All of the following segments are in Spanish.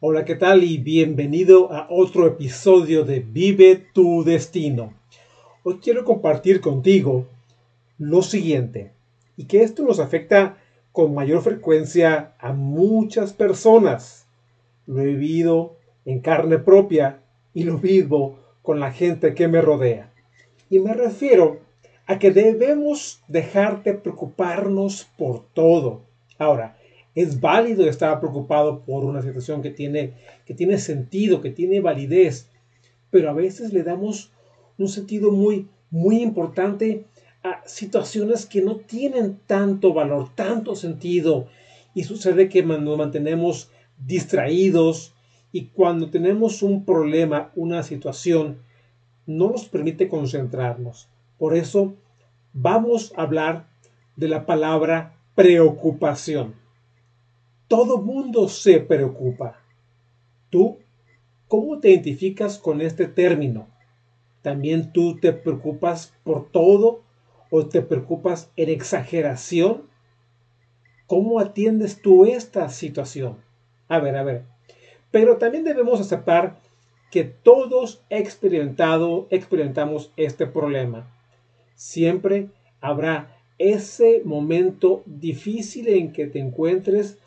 Hola, ¿qué tal? Y bienvenido a otro episodio de Vive tu Destino. Hoy quiero compartir contigo lo siguiente, y que esto nos afecta con mayor frecuencia a muchas personas. Lo he vivido en carne propia y lo vivo con la gente que me rodea. Y me refiero a que debemos dejar de preocuparnos por todo. Ahora, es válido estar preocupado por una situación que tiene, que tiene sentido, que tiene validez, pero a veces le damos un sentido muy, muy importante a situaciones que no tienen tanto valor, tanto sentido, y sucede que nos mantenemos distraídos y cuando tenemos un problema, una situación, no nos permite concentrarnos. Por eso vamos a hablar de la palabra preocupación. Todo mundo se preocupa. ¿Tú cómo te identificas con este término? ¿También tú te preocupas por todo o te preocupas en exageración? ¿Cómo atiendes tú esta situación? A ver, a ver. Pero también debemos aceptar que todos experimentado, experimentamos este problema. Siempre habrá ese momento difícil en que te encuentres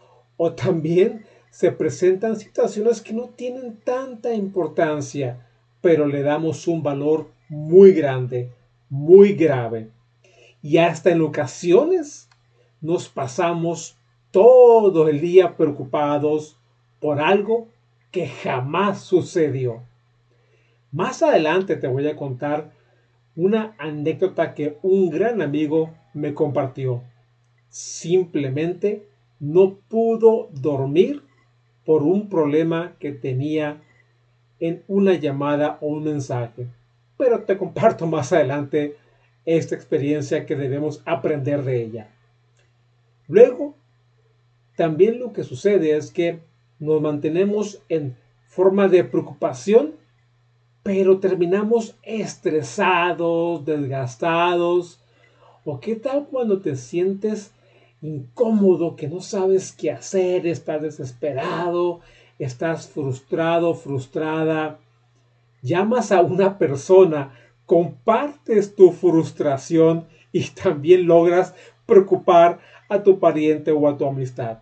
o también se presentan situaciones que no tienen tanta importancia, pero le damos un valor muy grande, muy grave. Y hasta en ocasiones nos pasamos todo el día preocupados por algo que jamás sucedió. Más adelante te voy a contar una anécdota que un gran amigo me compartió. Simplemente no pudo dormir por un problema que tenía en una llamada o un mensaje. Pero te comparto más adelante esta experiencia que debemos aprender de ella. Luego, también lo que sucede es que nos mantenemos en forma de preocupación, pero terminamos estresados, desgastados. ¿O qué tal cuando te sientes incómodo, que no sabes qué hacer, estás desesperado, estás frustrado, frustrada, llamas a una persona, compartes tu frustración y también logras preocupar a tu pariente o a tu amistad.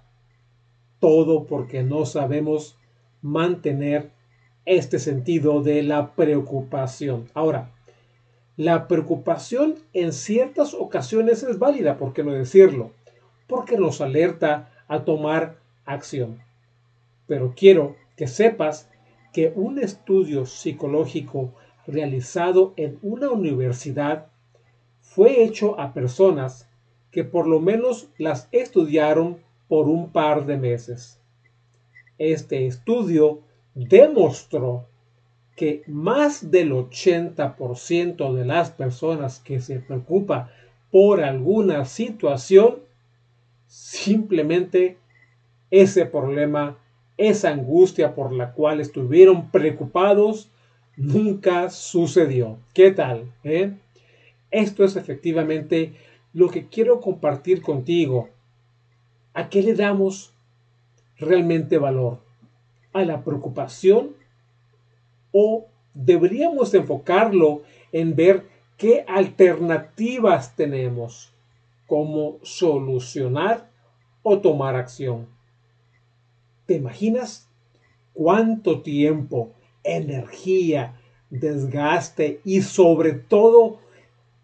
Todo porque no sabemos mantener este sentido de la preocupación. Ahora, la preocupación en ciertas ocasiones es válida, ¿por qué no decirlo? Porque nos alerta a tomar acción. Pero quiero que sepas que un estudio psicológico realizado en una universidad fue hecho a personas que por lo menos las estudiaron por un par de meses. Este estudio demostró que más del 80% de las personas que se preocupa por alguna situación Simplemente ese problema, esa angustia por la cual estuvieron preocupados, nunca sucedió. ¿Qué tal? Eh? Esto es efectivamente lo que quiero compartir contigo. ¿A qué le damos realmente valor? ¿A la preocupación? ¿O deberíamos enfocarlo en ver qué alternativas tenemos? Cómo solucionar o tomar acción. ¿Te imaginas cuánto tiempo, energía, desgaste y sobre todo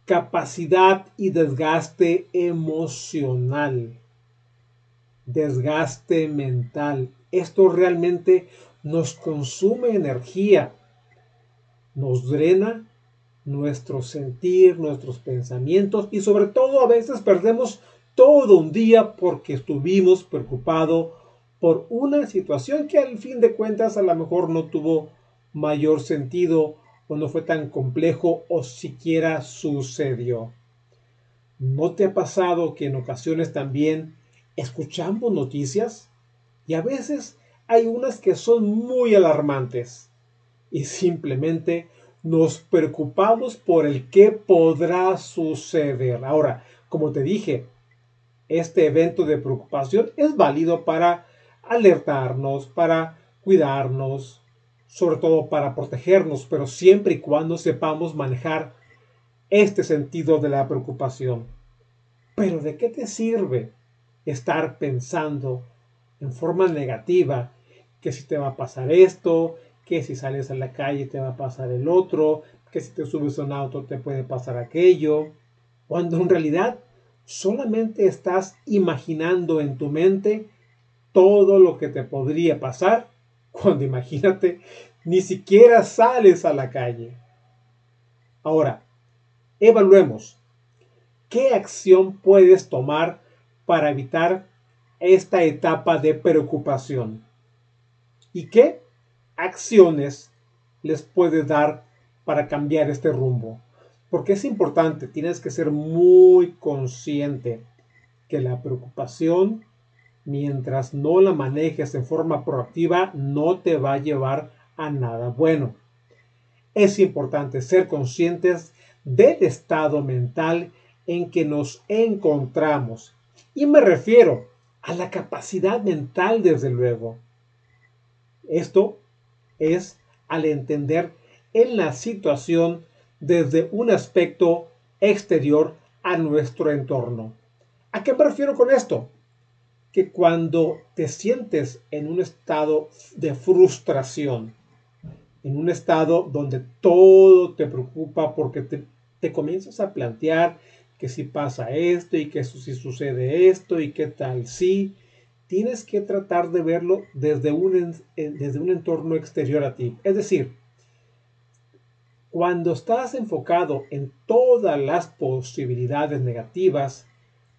capacidad y desgaste emocional, desgaste mental? Esto realmente nos consume energía, nos drena nuestro sentir, nuestros pensamientos y sobre todo a veces perdemos todo un día porque estuvimos preocupados por una situación que al fin de cuentas a lo mejor no tuvo mayor sentido o no fue tan complejo o siquiera sucedió. ¿No te ha pasado que en ocasiones también escuchamos noticias y a veces hay unas que son muy alarmantes y simplemente nos preocupamos por el que podrá suceder? Ahora, como te dije, este evento de preocupación es válido para alertarnos, para cuidarnos, sobre todo para protegernos, pero siempre y cuando sepamos manejar este sentido de la preocupación. Pero ¿de qué te sirve estar pensando en forma negativa que si te va a pasar esto, que si sales a la calle te va a pasar el otro, que si te subes a un auto te puede pasar aquello, cuando en realidad solamente estás imaginando en tu mente todo lo que te podría pasar cuando imagínate ni siquiera sales a la calle. Ahora, evaluemos qué acción puedes tomar para evitar esta etapa de preocupación y qué acciones les puedes dar para cambiar este rumbo. Porque es importante, tienes que ser muy consciente que la preocupación, mientras no la manejes en forma proactiva, no te va a llevar a nada bueno. Es importante ser conscientes del estado mental en que nos encontramos. Y me refiero a la capacidad mental, desde luego. Esto es al entender en la situación desde un aspecto exterior a nuestro entorno. ¿A qué me refiero con esto? Que cuando te sientes en un estado de frustración, en un estado donde todo te preocupa porque te, te comienzas a plantear que si pasa esto y que si sucede esto y qué tal si, tienes que tratar de verlo desde un, desde un entorno exterior a ti. Es decir, cuando estás enfocado en todas las posibilidades negativas,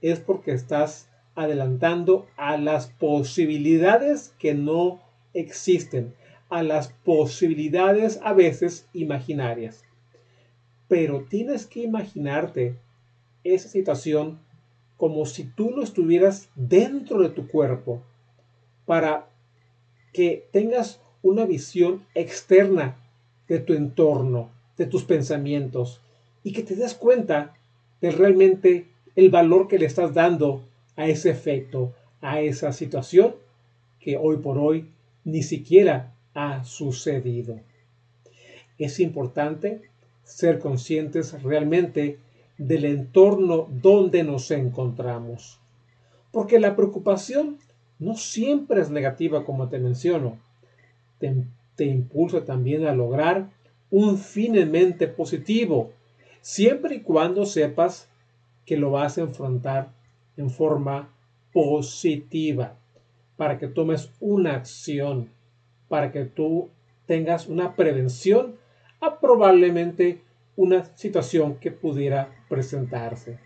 es porque estás adelantando a las posibilidades que no existen, a las posibilidades a veces imaginarias. Pero tienes que imaginarte esa situación como si tú no estuvieras dentro de tu cuerpo para que tengas una visión externa de tu entorno, de tus pensamientos y que te des cuenta de realmente el valor que le estás dando a ese efecto, a esa situación que hoy por hoy ni siquiera ha sucedido. Es importante ser conscientes realmente del entorno donde nos encontramos. Porque la preocupación no siempre es negativa como te menciono. Te, impulsa también a lograr un fin en mente positivo, siempre y cuando sepas que lo vas a enfrentar en forma positiva, para que tomes una acción, para que tú tengas una prevención a probablemente una situación que pudiera presentarse.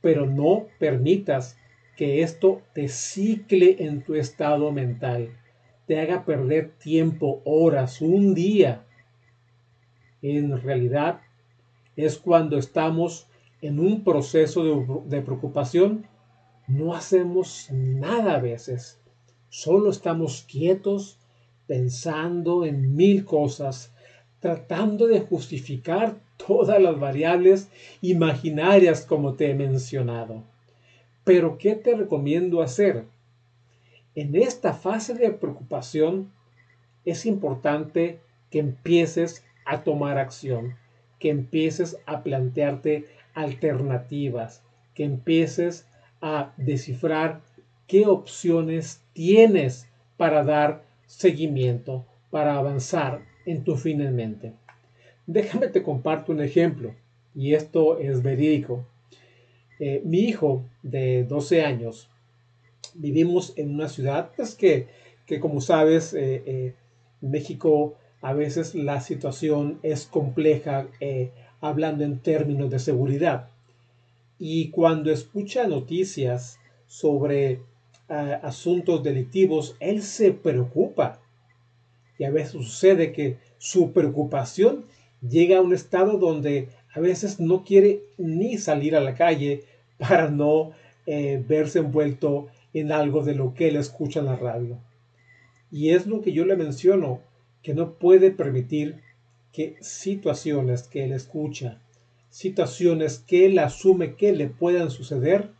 Pero no permitas que esto te cicle en tu estado mental, te haga perder tiempo, horas, un día en realidad es cuando estamos en un proceso de, preocupación, no hacemos nada a veces. Solo estamos quietos pensando en mil cosas, tratando de justificar todas las variables imaginarias como te he mencionado. Pero ¿qué te recomiendo hacer? En esta fase de preocupación es importante que empieces a tomar acción, que empieces a plantearte alternativas, que empieces a descifrar qué opciones tienes para dar seguimiento, para avanzar en tu fin en mente. Déjame te comparto un ejemplo, y esto es verídico. Eh, mi hijo de 12 años, vivimos en una ciudad pues, que, que como sabes, eh, eh, México a veces la situación es compleja hablando en términos de seguridad. Y cuando escucha noticias sobre eh, asuntos delictivos, él se preocupa. Y a veces sucede que su preocupación llega a un estado donde a veces no quiere ni salir a la calle para no eh, verse envuelto en algo de lo que él escucha en la radio. Y es lo que yo le menciono, que no puede permitir que situaciones que él escucha, situaciones que él asume que le puedan suceder,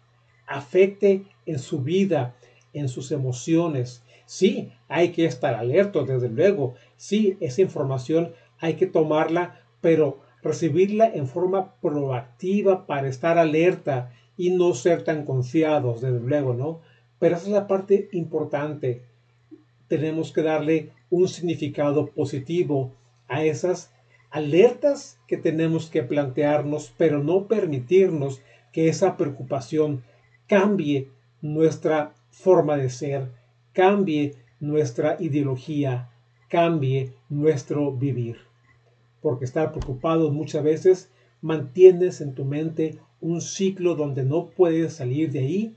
afecte en su vida, en sus emociones. Sí, hay que estar alerta, desde luego. Sí, esa información hay que tomarla, pero recibirla en forma proactiva para estar alerta y no ser tan confiados, desde luego, ¿no? Pero esa es la parte importante. Tenemos que darle un significado positivo a esas alertas que tenemos que plantearnos, pero no permitirnos que esa preocupación cambie nuestra forma de ser, cambie nuestra ideología, cambie nuestro vivir. Porque estar preocupado muchas veces mantienes en tu mente un ciclo donde no puedes salir de ahí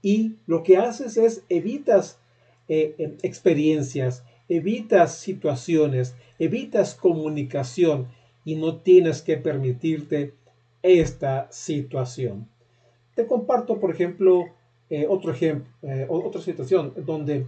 y lo que haces es evitas eh, em, experiencias, evitas situaciones, evitas comunicación y no tienes que permitirte esta situación. Te comparto, por ejemplo, eh, otro ejemplo, eh, otra situación donde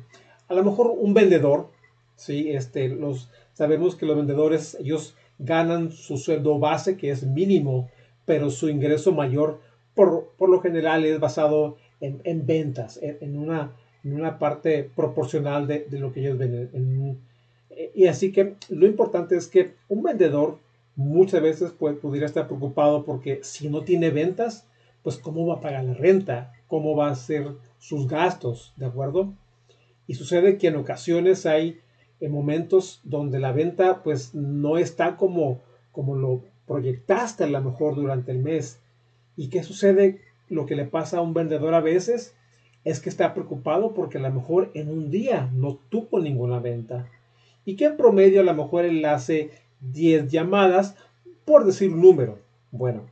a lo mejor un vendedor, ¿sí? este, los, sabemos que los vendedores, ellos ganan su sueldo base, que es mínimo, pero su ingreso mayor, por, por lo general, es basado en, ventas, en, una, en, una, parte proporcional de, lo que ellos venden. y así que lo importante es que un vendedor muchas veces puede, pudiera estar preocupado porque si no tiene ventas, pues cómo va a pagar la renta, cómo va a ser sus gastos, ¿de acuerdo? Y sucede que en ocasiones hay en momentos donde la venta pues no está como, como lo proyectaste a lo mejor durante el mes. ¿Y qué sucede? Lo que le pasa a un vendedor a veces es que está preocupado porque a lo mejor en un día no tuvo ninguna venta. Y que en promedio a lo mejor él hace 10 llamadas por decir un número. Bueno,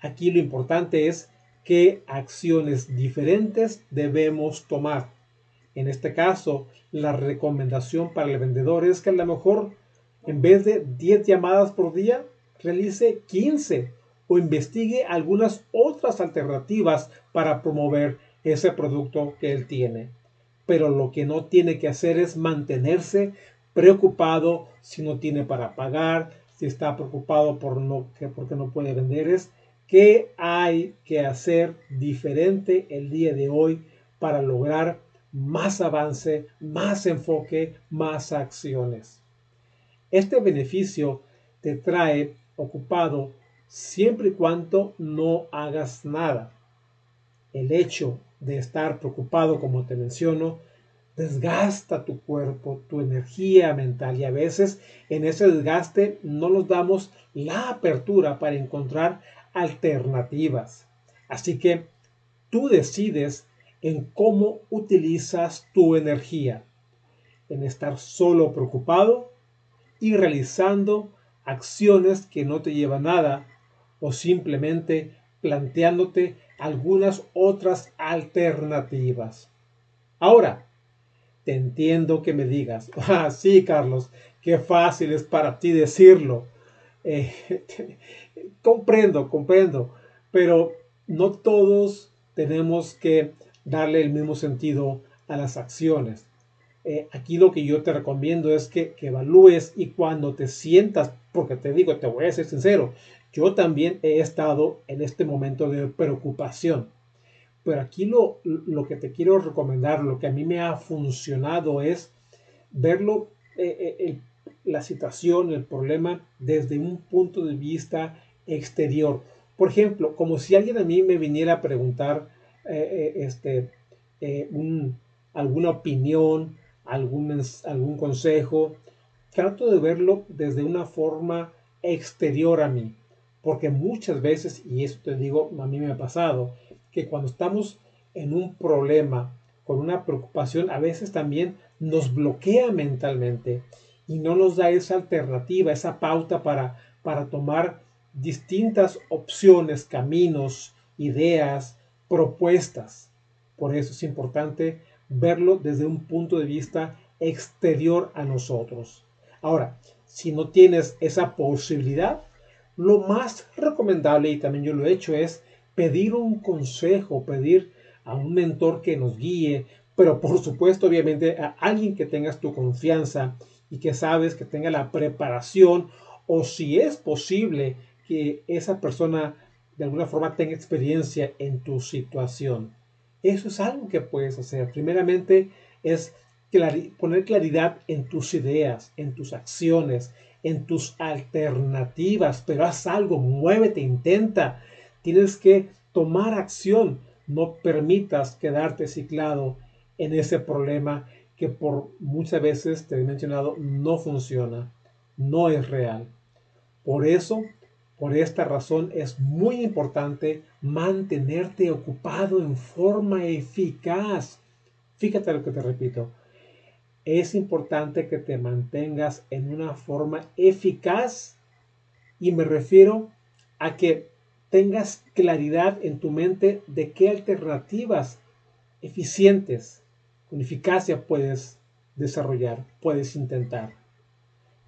aquí lo importante es qué acciones diferentes debemos tomar. En este caso, la recomendación para el vendedor es que a lo mejor en vez de 10 llamadas por día, realice 15 o investigue algunas otras alternativas para promover ese producto que él tiene. Pero lo que no tiene que hacer es mantenerse preocupado si no tiene para pagar, si está preocupado por no, que, porque no puede vender. Es ¿Qué hay que hacer diferente el día de hoy para lograr más avance, más enfoque, más acciones? Este beneficio te trae ocupado siempre y cuando no hagas nada. El hecho de estar preocupado, como te menciono, desgasta tu cuerpo, tu energía mental y a veces en ese desgaste no nos damos la apertura para encontrar alternativas. Así que tú decides en cómo utilizas tu energía, en estar solo preocupado y realizando acciones que no te llevan nada o simplemente planteándote algunas otras alternativas. Ahora, te entiendo que me digas, ah, sí, Carlos, qué fácil es para ti decirlo. Eh, comprendo, comprendo, pero no todos tenemos que darle el mismo sentido a las acciones. Eh, aquí lo que yo te recomiendo es que, evalúes y cuando te sientas, porque te digo, te voy a ser sincero, yo también he estado en este momento de preocupación. Pero aquí lo, lo que te quiero recomendar, lo que a mí me ha funcionado es verlo, eh, eh, la situación, el problema desde un punto de vista exterior. Por ejemplo, como si alguien a mí me viniera a preguntar eh, eh, este, eh, alguna opinión, algún, algún consejo, trato de verlo desde una forma exterior a mí. Porque muchas veces, y eso te digo, a mí me ha pasado, que cuando estamos en un problema, con una preocupación, a veces también nos bloquea mentalmente y no nos da esa alternativa, esa pauta para, para tomar distintas opciones, caminos, ideas, propuestas. Por eso es importante verlo desde un punto de vista exterior a nosotros. Ahora, si no tienes esa posibilidad, lo más recomendable, y también yo lo he hecho, es pedir un consejo, pedir a un mentor que nos guíe, pero por supuesto, obviamente, a alguien que tengas tu confianza y que sabes que tenga la preparación o si es posible que esa persona de alguna forma tenga experiencia en tu situación. Eso es algo que puedes hacer. Primeramente es poner claridad en tus ideas, en tus acciones, en tus alternativas, pero haz algo, muévete, intenta. Tienes que tomar acción. No permitas quedarte ciclado en ese problema que por muchas veces te he mencionado no funciona, no es real. Por eso, por esta razón es muy importante mantenerte ocupado en forma eficaz. Fíjate lo que te repito. Es importante que te mantengas en una forma eficaz y me refiero a que tengas claridad en tu mente de qué alternativas eficientes con eficacia puedes desarrollar, puedes intentar.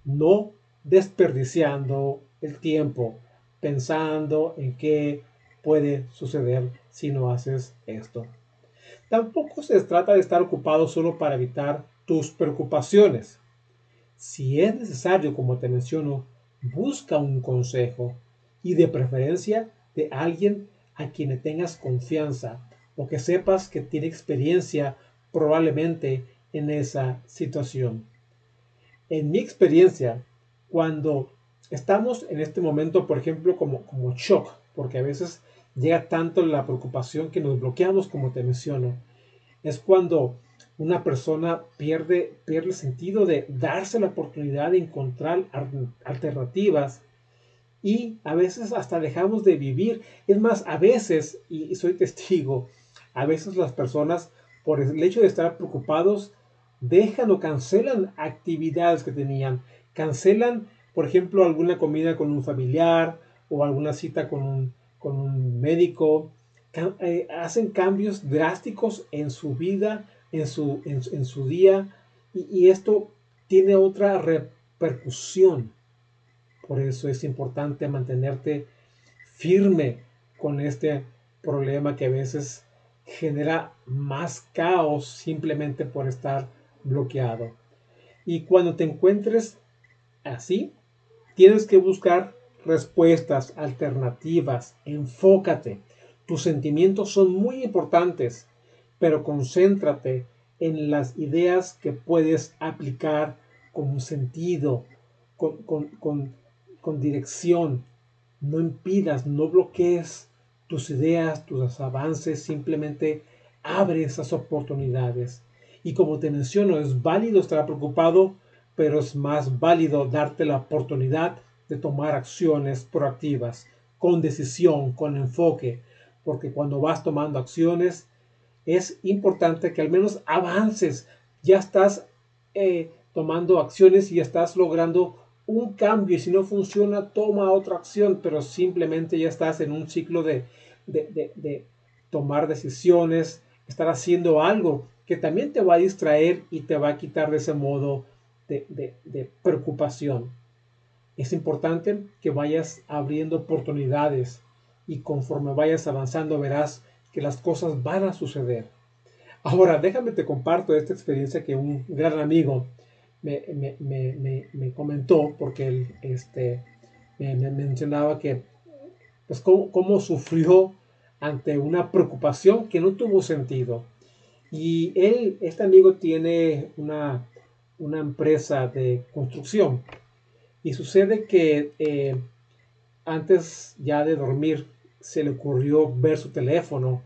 No desperdiciando el tiempo pensando en qué puede suceder si no haces esto. Tampoco se trata de estar ocupado solo para evitar tus preocupaciones. Si es necesario, como te menciono, busca un consejo y de preferencia de alguien a quien tengas confianza o que sepas que tiene experiencia probablemente en esa situación. En mi experiencia, cuando estamos en este momento, por ejemplo, como, como shock, porque a veces llega tanto la preocupación que nos bloqueamos, como te menciono, es cuando una persona pierde, pierde el sentido de darse la oportunidad de encontrar alternativas y a veces hasta dejamos de vivir. Es más, a veces, y soy testigo, a veces las personas por el hecho de estar preocupados, dejan o cancelan actividades que tenían, cancelan, por ejemplo, alguna comida con un familiar o alguna cita con un, con un médico, eh, hacen cambios drásticos en su vida, en su, en, su día, y, y esto tiene otra repercusión. Por eso es importante mantenerte firme con este problema que a veces genera más caos simplemente por estar bloqueado. Y cuando te encuentres así, tienes que buscar respuestas alternativas, enfócate. Tus sentimientos son muy importantes, pero concéntrate en las ideas que puedes aplicar con sentido, con, con, con dirección. No impidas, no bloquees tus ideas, tus avances, simplemente abre esas oportunidades. Y como te menciono, es válido estar preocupado, pero es más válido darte la oportunidad de tomar acciones proactivas, con decisión, con enfoque, porque cuando vas tomando acciones, es importante que al menos avances, ya estás eh, tomando acciones y estás logrando un cambio y si no funciona, toma otra acción, pero simplemente ya estás en un ciclo de, de, tomar decisiones, estar haciendo algo que también te va a distraer y te va a quitar de ese modo de, preocupación. Es importante que vayas abriendo oportunidades y conforme vayas avanzando verás que las cosas van a suceder. Ahora, déjame te comparto esta experiencia que un gran amigo me, me, me, me comentó porque él este, me, mencionaba que pues cómo, cómo sufrió ante una preocupación que no tuvo sentido. Y él, este amigo tiene una, una empresa de construcción. Y sucede que eh, antes ya de dormir se le ocurrió ver su teléfono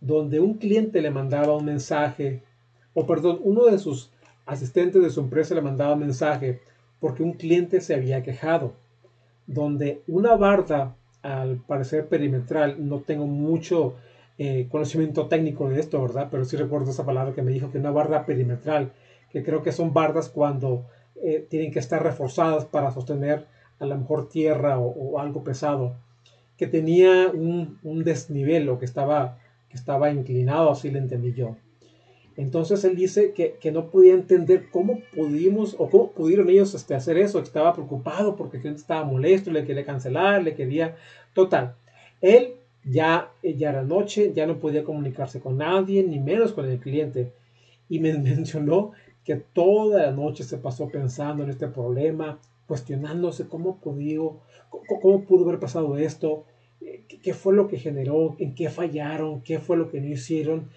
donde un cliente le mandaba un mensaje, o perdón, uno de sus asistentes de su empresa le mandaba un mensaje porque un cliente se había quejado, donde una barda al parecer perimetral. No tengo mucho eh, conocimiento técnico de esto, ¿verdad? Pero sí recuerdo esa palabra que me dijo que una barda perimetral, que creo que son bardas cuando eh, tienen que estar reforzadas para sostener a lo mejor tierra o, algo pesado, que tenía un, un, desnivel o que estaba, que estaba inclinado, así lo entendí yo. Entonces él dice que, no podía entender cómo pudimos o cómo pudieron ellos este, hacer eso, estaba preocupado porque el cliente estaba molesto, le quería cancelar, le quería... Total, él ya, ya era noche, ya no podía comunicarse con nadie, ni menos con el cliente. Y me mencionó que toda la noche se pasó pensando en este problema, cuestionándose cómo, pudo, cómo pudo haber pasado esto, qué fue lo que generó, en qué fallaron, qué fue lo que no hicieron.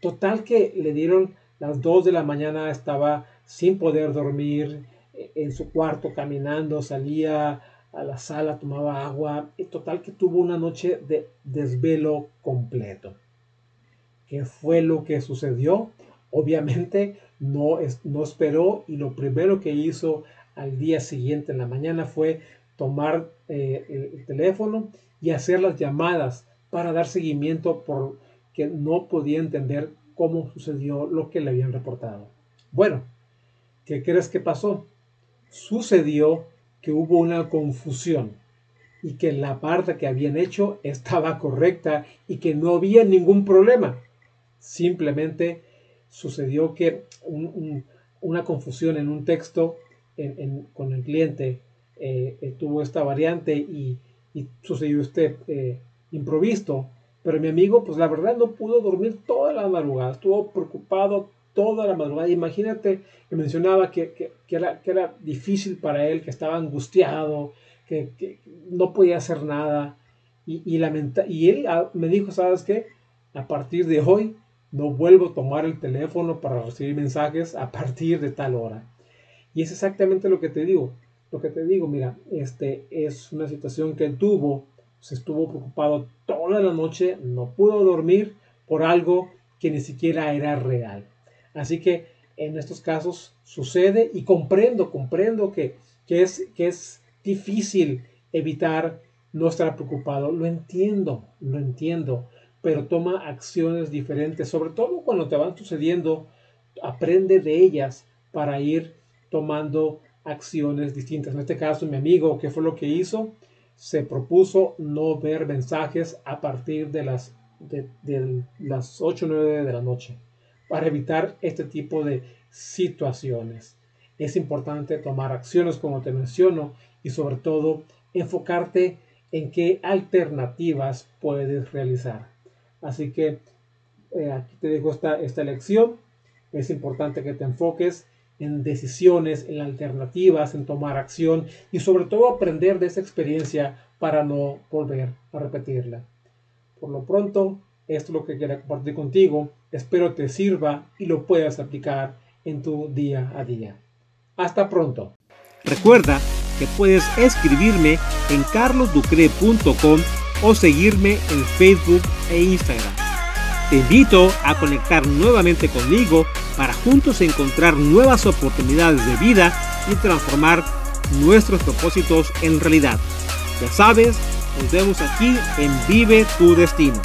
Total que le dieron las 2 de la mañana, estaba sin poder dormir eh, en su cuarto caminando, salía a la sala, tomaba agua. Total que tuvo una noche de desvelo completo. ¿Qué fue lo que sucedió? Obviamente no, no esperó y lo primero que hizo al día siguiente en la mañana fue tomar eh, el teléfono y hacer las llamadas para dar seguimiento porque no podía entender cómo sucedió lo que le habían reportado. Bueno, ¿qué crees que pasó? Sucedió que hubo una confusión y que la parte que habían hecho estaba correcta y que no había ningún problema. Simplemente sucedió que una confusión en un texto con el cliente eh, eh, tuvo esta variante y sucedió este eh, improviso. Pero mi amigo, pues la verdad no pudo dormir toda la madrugada, estuvo preocupado toda la madrugada. Imagínate que mencionaba que, era, que era difícil para él, que estaba angustiado, que, no podía hacer nada. Y, y, lamenta y él ah, me dijo, ¿sabes qué? A partir de hoy no vuelvo a tomar el teléfono para recibir mensajes a partir de tal hora. Y es exactamente lo que te digo lo que te digo, mira, este es una situación que él tuvo, se estuvo preocupado toda la noche, no pudo dormir por algo que ni siquiera era real. Así que en estos casos sucede y comprendo, comprendo que, que, es, que es difícil evitar no estar preocupado. Lo entiendo, lo entiendo, pero toma acciones diferentes, sobre todo cuando te van sucediendo, aprende de ellas para ir tomando acciones distintas. En este caso, mi amigo, ¿qué fue lo que hizo? Se propuso no ver mensajes a partir de las, de, las 8 o 9 de la noche para evitar este tipo de situaciones. Es importante tomar acciones como te menciono y sobre todo enfocarte en qué alternativas puedes realizar. Así que eh, aquí te dejo esta, esta lección. Es importante que te enfoques en decisiones, en alternativas, en tomar acción y sobre todo aprender de esa experiencia para no volver a repetirla. Por lo pronto, esto es lo que quería compartir contigo. Espero te sirva y lo puedas aplicar en tu día a día. Hasta pronto. Recuerda que puedes escribirme en carlosducre.com o seguirme en Facebook e Instagram. Te invito a conectar nuevamente conmigo para juntos encontrar nuevas oportunidades de vida y transformar nuestros propósitos en realidad. Ya sabes, nos vemos aquí en Vive tu Destino.